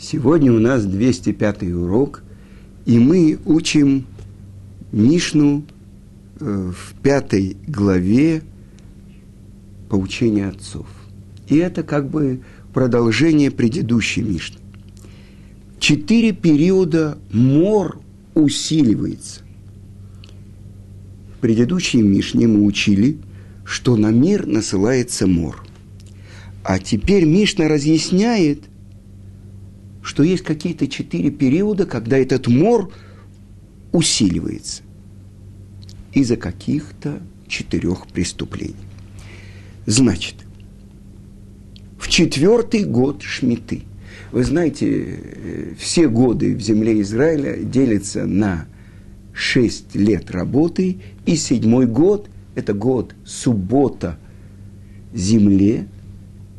Сегодня у нас 205 урок, и мы учим Мишну э, в пятой главе поучения отцов. И это как бы продолжение предыдущей Мишны. Четыре периода мор усиливается. В предыдущей Мишне мы учили, что на мир насылается мор. А теперь Мишна разъясняет – что есть какие-то четыре периода, когда этот мор усиливается из-за каких-то четырех преступлений. Значит, в четвертый год Шмиты. Вы знаете, все годы в земле Израиля делятся на шесть лет работы, и седьмой год – это год суббота земле,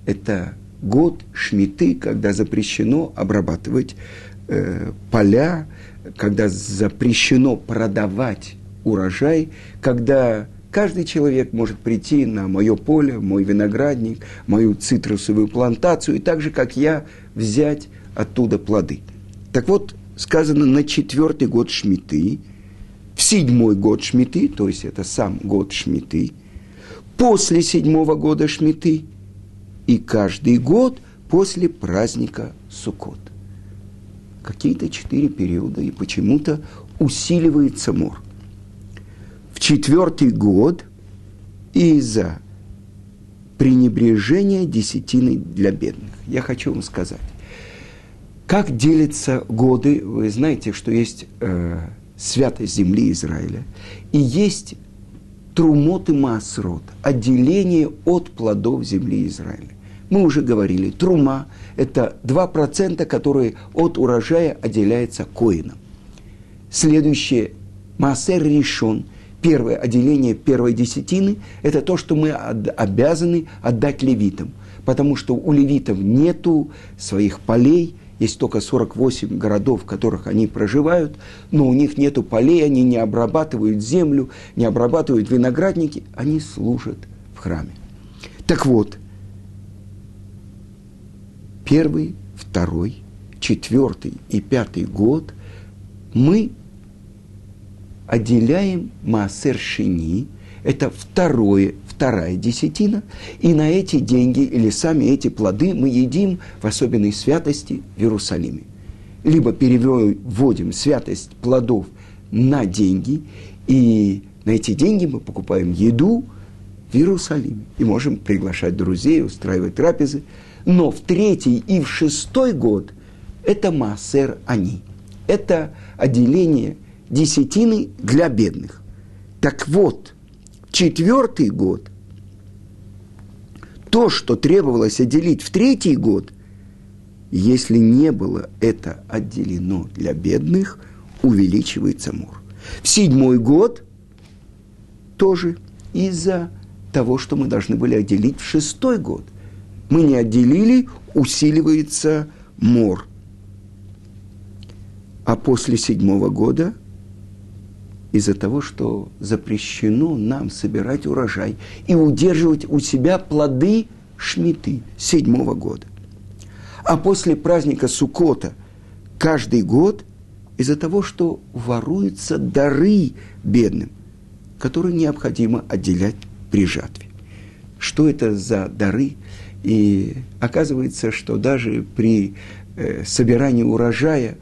это год шмиты, когда запрещено обрабатывать э, поля, когда запрещено продавать урожай, когда каждый человек может прийти на мое поле, мой виноградник, мою цитрусовую плантацию, и так же, как я, взять оттуда плоды. Так вот, сказано на четвертый год шмиты, в седьмой год шмиты, то есть это сам год шмиты, после седьмого года шмиты – и каждый год после праздника Суккот. Какие-то четыре периода, и почему-то усиливается мор. В четвертый год из-за пренебрежения десятины для бедных. Я хочу вам сказать, как делятся годы, вы знаете, что есть э, святость земли Израиля, и есть трумот и масрот, отделение от плодов земли Израиля. Мы уже говорили, трума – это 2%, которые от урожая отделяются коином. Следующее – массер решен, первое отделение первой десятины – это то, что мы обязаны отдать левитам. Потому что у левитов нету своих полей, есть только 48 городов, в которых они проживают, но у них нету полей, они не обрабатывают землю, не обрабатывают виноградники, они служат в храме. Так вот – первый, второй, четвертый и пятый год мы отделяем Маасер Шини, это второе, вторая десятина, и на эти деньги или сами эти плоды мы едим в особенной святости в Иерусалиме. Либо переводим святость плодов на деньги, и на эти деньги мы покупаем еду в Иерусалиме. И можем приглашать друзей, устраивать трапезы – но в третий и в шестой год это массер они. Это отделение десятины для бедных. Так вот, четвертый год, то, что требовалось отделить в третий год, если не было это отделено для бедных, увеличивается мур. В седьмой год тоже из-за того, что мы должны были отделить в шестой год – мы не отделили, усиливается мор. А после седьмого года из-за того, что запрещено нам собирать урожай и удерживать у себя плоды шмиты седьмого года. А после праздника Сукота каждый год из-за того, что воруются дары бедным, которые необходимо отделять при жатве. Что это за дары? И оказывается, что даже при э, собирании урожая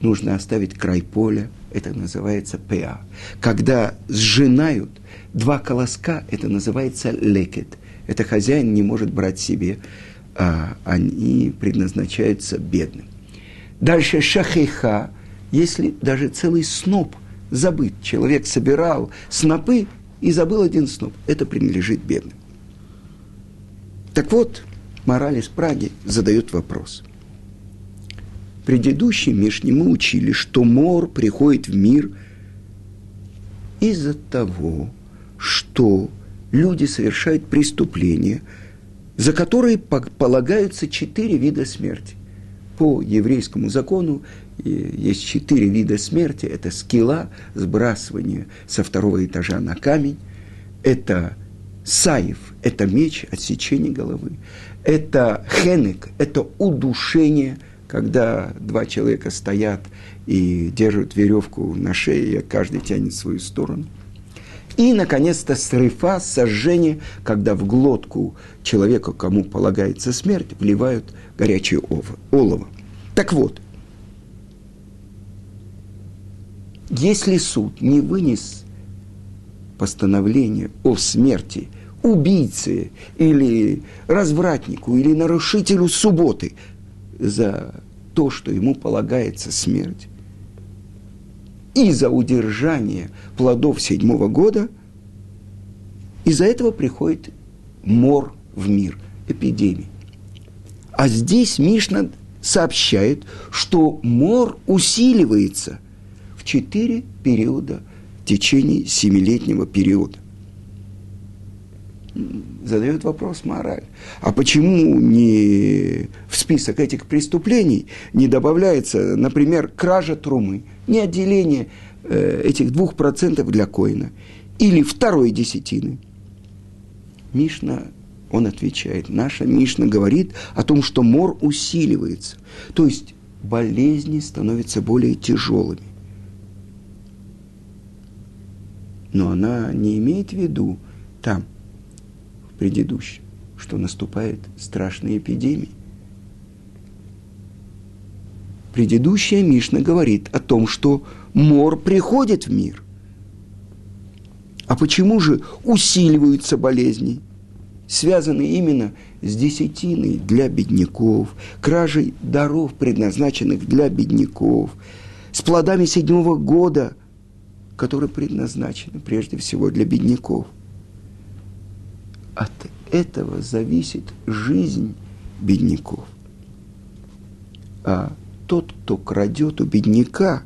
нужно оставить край поля, это называется ПА. Когда сжинают два колоска, это называется лекет. Это хозяин не может брать себе, а они предназначаются бедным. Дальше шахиха, если даже целый сноп забыт, человек собирал снопы и забыл один сноп, это принадлежит бедным. Так вот, мораль из Праги задает вопрос. В предыдущей Мишне мы учили, что мор приходит в мир из-за того, что люди совершают преступления, за которые полагаются четыре вида смерти. По еврейскому закону есть четыре вида смерти. Это скилла, сбрасывание со второго этажа на камень. Это Саев – это меч, отсечение головы. Это хенек – это удушение когда два человека стоят и держат веревку на шее, и каждый тянет в свою сторону. И, наконец-то, срыфа, сожжение, когда в глотку человека, кому полагается смерть, вливают горячее олово. Так вот, если суд не вынес постановление о смерти убийце или развратнику или нарушителю субботы за то, что ему полагается смерть, и за удержание плодов седьмого года, из-за этого приходит мор в мир, эпидемия. А здесь Мишна сообщает, что мор усиливается в четыре периода в течение семилетнего периода. Задает вопрос мораль. А почему не в список этих преступлений не добавляется, например, кража трумы, не отделение э, этих двух процентов для коина или второй десятины? Мишна он отвечает, наша Мишна говорит о том, что мор усиливается. То есть болезни становятся более тяжелыми. Но она не имеет в виду там, предыдущем, что наступает страшная эпидемия. Предыдущая Мишна говорит о том, что мор приходит в мир. А почему же усиливаются болезни? связаны именно с десятиной для бедняков, кражей даров, предназначенных для бедняков, с плодами седьмого года, которые предназначены прежде всего для бедняков. От этого зависит жизнь бедняков. А тот, кто крадет у бедняка,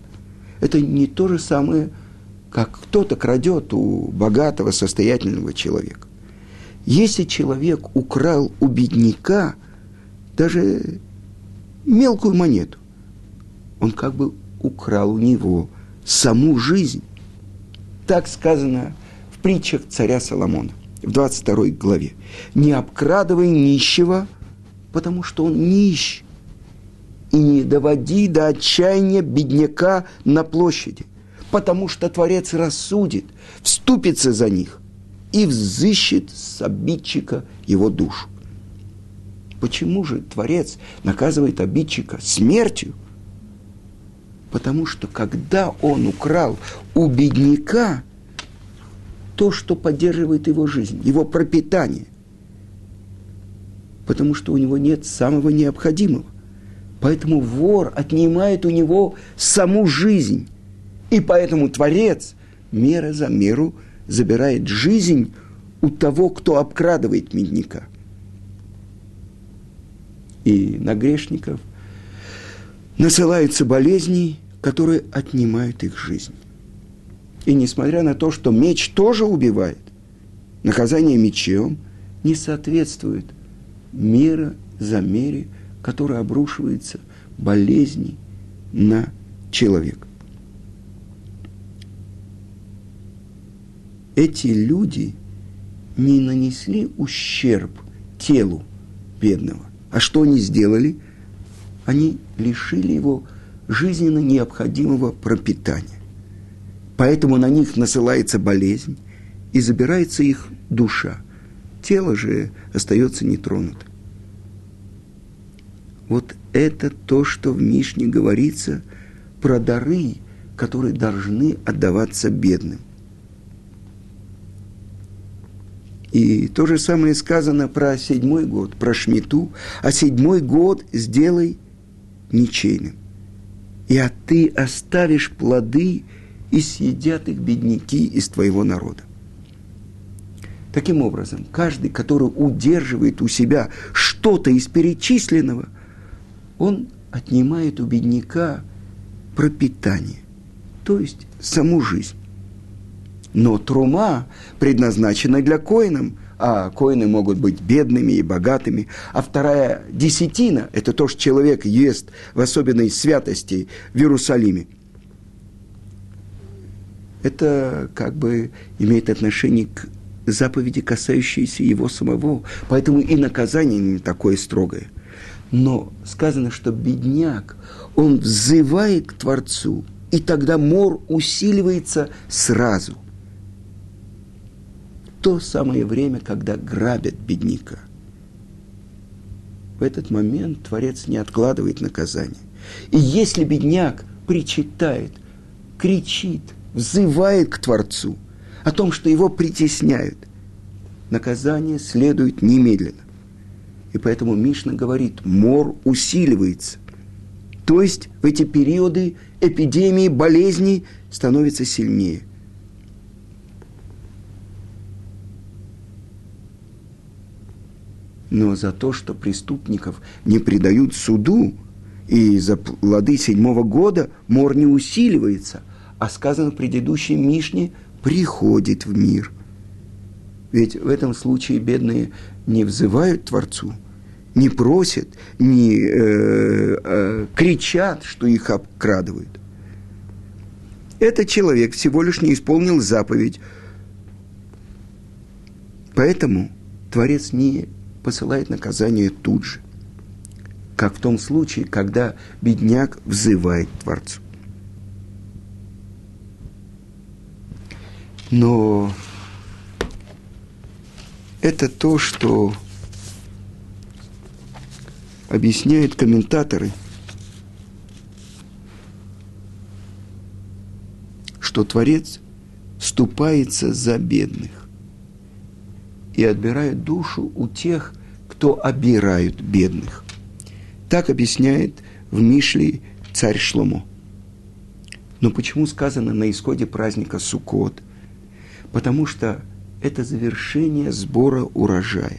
это не то же самое, как кто-то крадет у богатого, состоятельного человека. Если человек украл у бедняка даже мелкую монету, он как бы украл у него саму жизнь. Так сказано в притчах царя Соломона в 22 главе. «Не обкрадывай нищего, потому что он нищ, и не доводи до отчаяния бедняка на площади, потому что Творец рассудит, вступится за них, и взыщет с обидчика его душу. Почему же Творец наказывает обидчика смертью? Потому что когда он украл у бедняка то, что поддерживает его жизнь, его пропитание, потому что у него нет самого необходимого. Поэтому вор отнимает у него саму жизнь. И поэтому Творец мера за меру – забирает жизнь у того, кто обкрадывает медника. И на грешников насылаются болезни, которые отнимают их жизнь. И несмотря на то, что меч тоже убивает, наказание мечом не соответствует мера за мере, которая обрушивается болезни на человека. эти люди не нанесли ущерб телу бедного. А что они сделали? Они лишили его жизненно необходимого пропитания. Поэтому на них насылается болезнь и забирается их душа. Тело же остается нетронутым. Вот это то, что в Мишне говорится про дары, которые должны отдаваться бедным – И то же самое сказано про седьмой год, про Шмиту, а седьмой год сделай ничейным. И а ты оставишь плоды, и съедят их бедняки из твоего народа. Таким образом, каждый, который удерживает у себя что-то из перечисленного, он отнимает у бедняка пропитание, то есть саму жизнь. Но трума предназначена для коинов, а коины могут быть бедными и богатыми. А вторая десятина – это то, что человек ест в особенной святости в Иерусалиме. Это как бы имеет отношение к заповеди, касающейся его самого. Поэтому и наказание не такое строгое. Но сказано, что бедняк, он взывает к Творцу, и тогда мор усиливается сразу. То самое время, когда грабят бедняка. В этот момент Творец не откладывает наказание. И если бедняк причитает, кричит, взывает к Творцу о том, что его притесняют, наказание следует немедленно. И поэтому Мишна говорит, мор усиливается. То есть в эти периоды эпидемии, болезней становится сильнее. Но за то, что преступников не предают суду, и за плоды седьмого года мор не усиливается, а сказано в предыдущей Мишне, приходит в мир. Ведь в этом случае бедные не взывают Творцу, не просят, не э, э, кричат, что их обкрадывают. Этот человек всего лишь не исполнил заповедь. Поэтому Творец не посылает наказание тут же как в том случае, когда бедняк взывает Творцу. Но это то, что объясняют комментаторы, что Творец ступается за бедных и отбирает душу у тех, кто обирают бедных. Так объясняет в Мишле царь Шломо. Но почему сказано на исходе праздника Суккот? Потому что это завершение сбора урожая.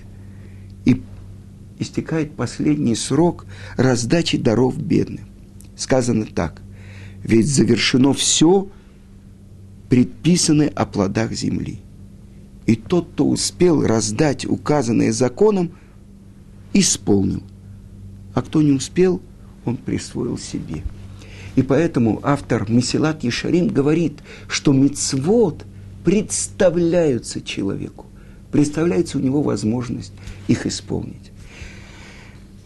И истекает последний срок раздачи даров бедным. Сказано так. Ведь завершено все, предписаны о плодах земли. И тот, кто успел раздать указанное законом, исполнил – а кто не успел, он присвоил себе. И поэтому автор Месилат Ешарим говорит, что мицвод представляются человеку, представляется у него возможность их исполнить.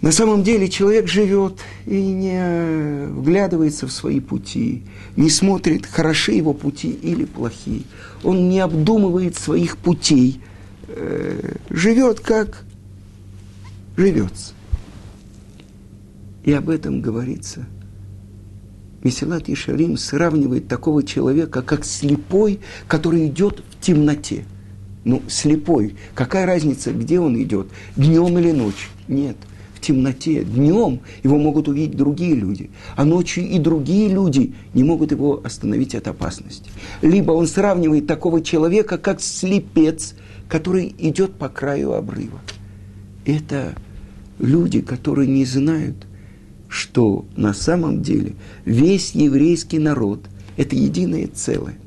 На самом деле человек живет и не вглядывается в свои пути, не смотрит, хороши его пути или плохие. Он не обдумывает своих путей, э, живет как живется. И об этом говорится. Месилат Ишарим сравнивает такого человека, как слепой, который идет в темноте. Ну, слепой. Какая разница, где он идет? Днем или ночью? Нет. В темноте. Днем его могут увидеть другие люди, а ночью и другие люди не могут его остановить от опасности. Либо он сравнивает такого человека, как слепец, который идет по краю обрыва. Это люди, которые не знают, что на самом деле весь еврейский народ – это единое целое.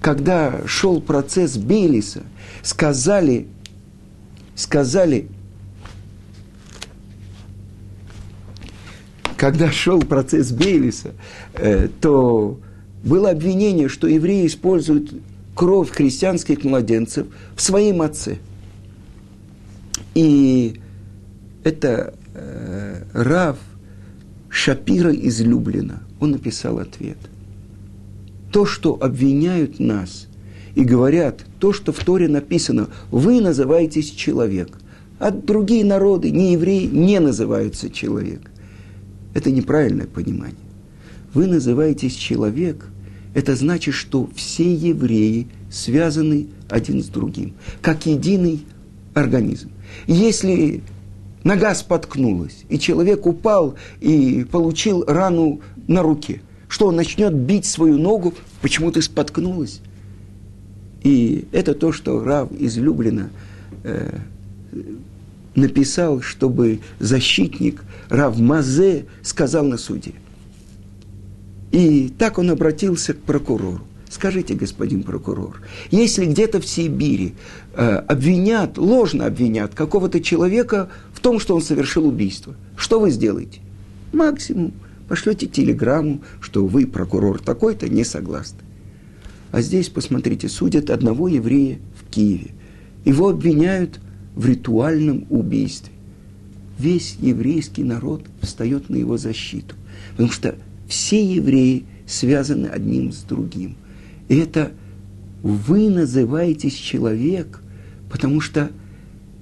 Когда шел процесс Бейлиса, сказали, сказали, когда шел процесс Бейлиса, э, то было обвинение, что евреи используют кровь христианских младенцев в своем отце. И это э, Рав – Шапира из он написал ответ. То, что обвиняют нас и говорят, то, что в Торе написано, вы называетесь человек, а другие народы, не евреи, не называются человек. Это неправильное понимание. Вы называетесь человек, это значит, что все евреи связаны один с другим, как единый организм. Если нога споткнулась, и человек упал и получил рану на руке. Что он начнет бить свою ногу, почему ты споткнулась? И это то, что Рав из Люблина э, написал, чтобы защитник Рав Мазе сказал на суде. И так он обратился к прокурору. Скажите, господин прокурор, если где-то в Сибири э, обвинят, ложно обвинят какого-то человека том, что он совершил убийство, что вы сделаете? Максимум пошлете телеграмму, что вы, прокурор такой-то, не согласны. А здесь, посмотрите, судят одного еврея в Киеве. Его обвиняют в ритуальном убийстве. весь еврейский народ встает на его защиту. Потому что все евреи связаны одним с другим. И это вы называетесь человек, потому что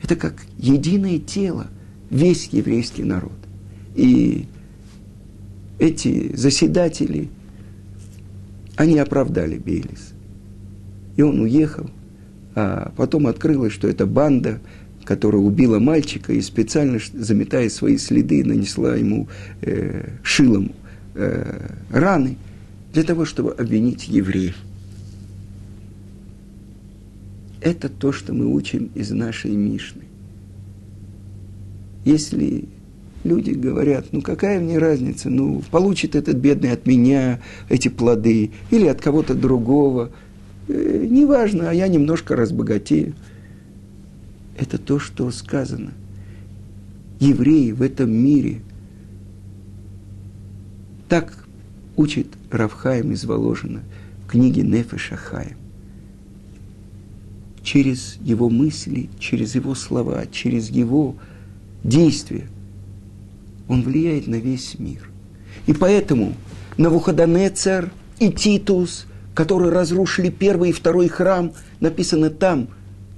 это как единое тело, весь еврейский народ. И эти заседатели, они оправдали Бейлис. И он уехал, а потом открылось, что это банда, которая убила мальчика и специально, заметая свои следы, нанесла ему э, шилом э, раны для того, чтобы обвинить евреев. Это то, что мы учим из нашей Мишны. Если люди говорят, ну какая мне разница, ну получит этот бедный от меня эти плоды или от кого-то другого, э, неважно, а я немножко разбогатею. Это то, что сказано. Евреи в этом мире так учит Равхаем из Воложина в книге Нефеша Хаим. Через его мысли, через его слова, через его действия он влияет на весь мир. И поэтому Навуходонецар и Титус, которые разрушили первый и второй храм, написано там,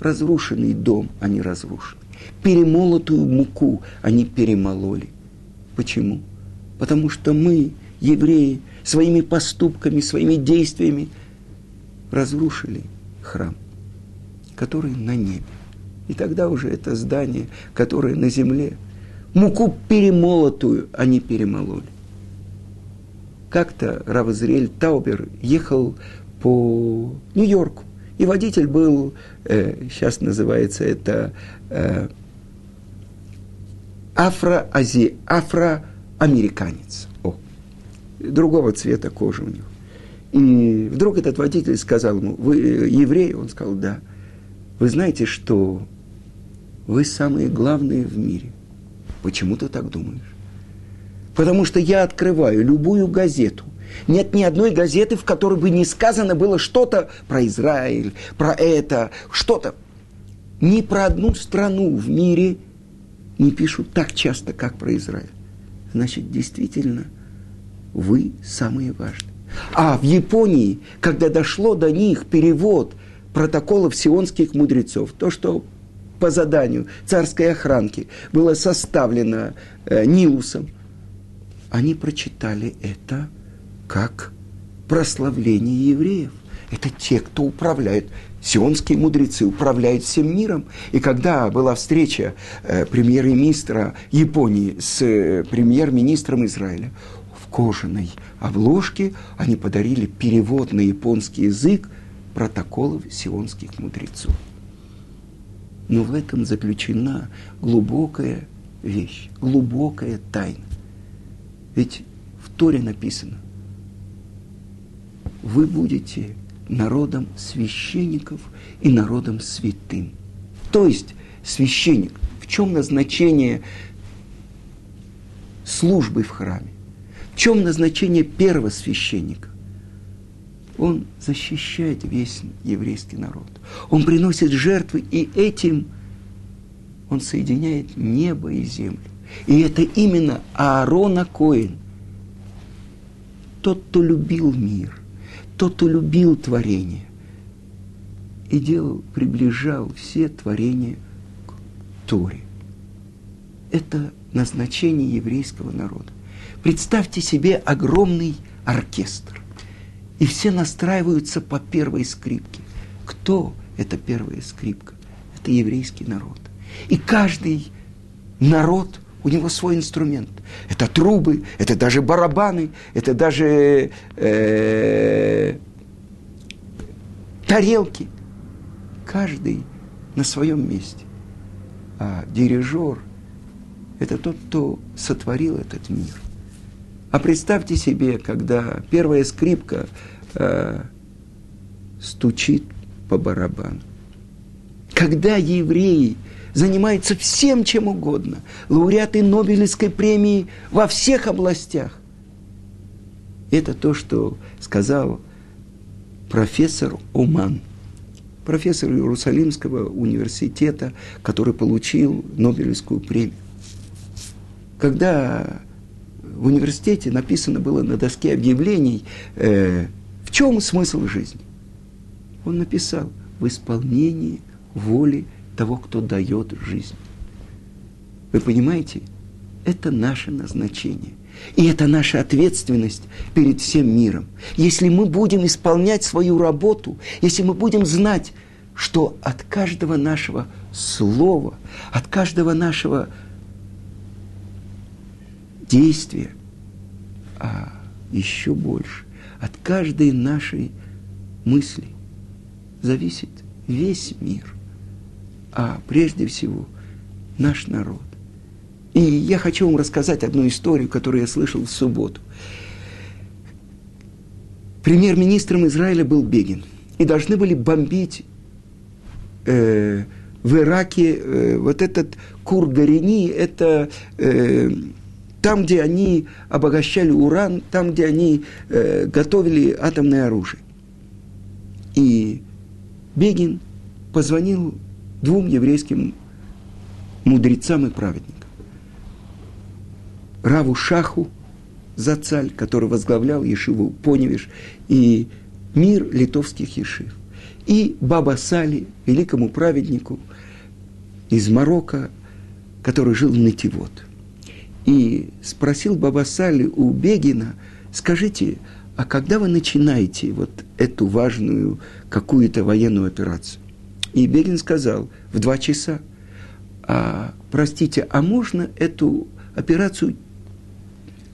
разрушенный дом, они разрушены. Перемолотую муку они перемололи. Почему? Потому что мы, евреи, своими поступками, своими действиями разрушили храм, который на небе. И тогда уже это здание, которое на земле, муку перемолотую они перемололи. Как-то Равазриэль Таубер ехал по Нью-Йорку, и водитель был, э, сейчас называется это э, афро-ази, афроамериканец. О, другого цвета кожи у него. И вдруг этот водитель сказал ему, вы еврей? Он сказал, да. Вы знаете, что вы самые главные в мире. Почему ты так думаешь? Потому что я открываю любую газету. Нет ни одной газеты, в которой бы не сказано было что-то про Израиль, про это, что-то. Ни про одну страну в мире не пишут так часто, как про Израиль. Значит, действительно, вы самые важные. А в Японии, когда дошло до них перевод протоколов сионских мудрецов, то, что по заданию царской охранки было составлено э, Нилусом, они прочитали это как прославление евреев. Это те, кто управляет. Сионские мудрецы управляют всем миром. И когда была встреча э, премьер-министра Японии с э, премьер-министром Израиля, в кожаной обложке они подарили перевод на японский язык протоколов сионских мудрецов. Но в этом заключена глубокая вещь, глубокая тайна. Ведь в Торе написано, вы будете народом священников и народом святым. То есть священник, в чем назначение службы в храме? В чем назначение первого священника? Он защищает весь еврейский народ. Он приносит жертвы, и этим он соединяет небо и землю. И это именно Аарона Коин, тот, кто любил мир, тот, кто любил творение и делал, приближал все творения к Торе. Это назначение еврейского народа. Представьте себе огромный оркестр и все настраиваются по первой скрипке. Кто это первая скрипка? Это еврейский народ. И каждый народ, у него свой инструмент. Это трубы, это даже барабаны, это даже э, тарелки. Каждый на своем месте. А дирижер – это тот, кто сотворил этот мир. А представьте себе, когда первая скрипка э, стучит по барабану. Когда евреи занимаются всем, чем угодно, лауреаты Нобелевской премии во всех областях. Это то, что сказал профессор Оман, профессор Иерусалимского университета, который получил Нобелевскую премию. когда в университете написано было на доске объявлений, э, в чем смысл жизни. Он написал в исполнении воли того, кто дает жизнь. Вы понимаете? Это наше назначение. И это наша ответственность перед всем миром. Если мы будем исполнять свою работу, если мы будем знать, что от каждого нашего слова, от каждого нашего действия, а еще больше, от каждой нашей мысли зависит весь мир, а прежде всего наш народ. И я хочу вам рассказать одну историю, которую я слышал в субботу. Премьер-министром Израиля был Бегин. И должны были бомбить э, в Ираке э, вот этот Кургарини, это э, там, где они обогащали уран, там, где они э, готовили атомное оружие. И Бегин позвонил двум еврейским мудрецам и праведникам. Раву Шаху, Зацаль, который возглавлял Ешиву Поневиш, и мир литовских Ешив. И Баба Сали, великому праведнику из Марокко, который жил в Нетивот. И спросил Баба Сали у Бегина, скажите, а когда вы начинаете вот эту важную какую-то военную операцию? И Бегин сказал, в два часа. А, простите, а можно эту операцию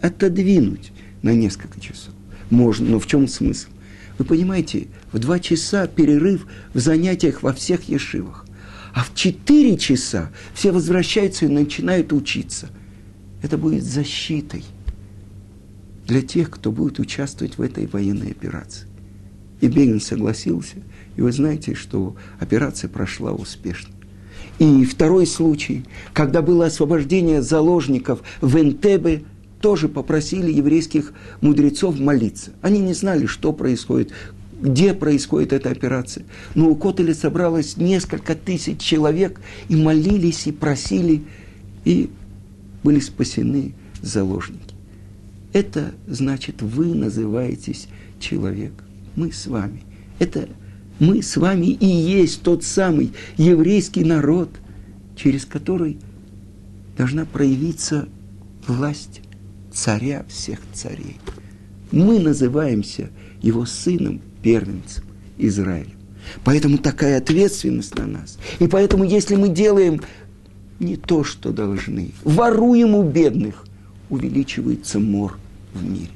отодвинуть на несколько часов. Можно, но в чем смысл? Вы понимаете, в два часа перерыв в занятиях во всех ешивах. А в четыре часа все возвращаются и начинают учиться. Это будет защитой для тех, кто будет участвовать в этой военной операции. И Бегин согласился, и вы знаете, что операция прошла успешно. И второй случай, когда было освобождение заложников в Энтебе, тоже попросили еврейских мудрецов молиться. Они не знали, что происходит, где происходит эта операция. Но у Котеля собралось несколько тысяч человек и молились, и просили, и были спасены заложники. Это значит, вы называетесь человек. Мы с вами. Это мы с вами и есть тот самый еврейский народ, через который должна проявиться власть царя всех царей. Мы называемся его сыном, первенцем Израиля. Поэтому такая ответственность на нас. И поэтому, если мы делаем не то, что должны, воруем у бедных, увеличивается мор в мире.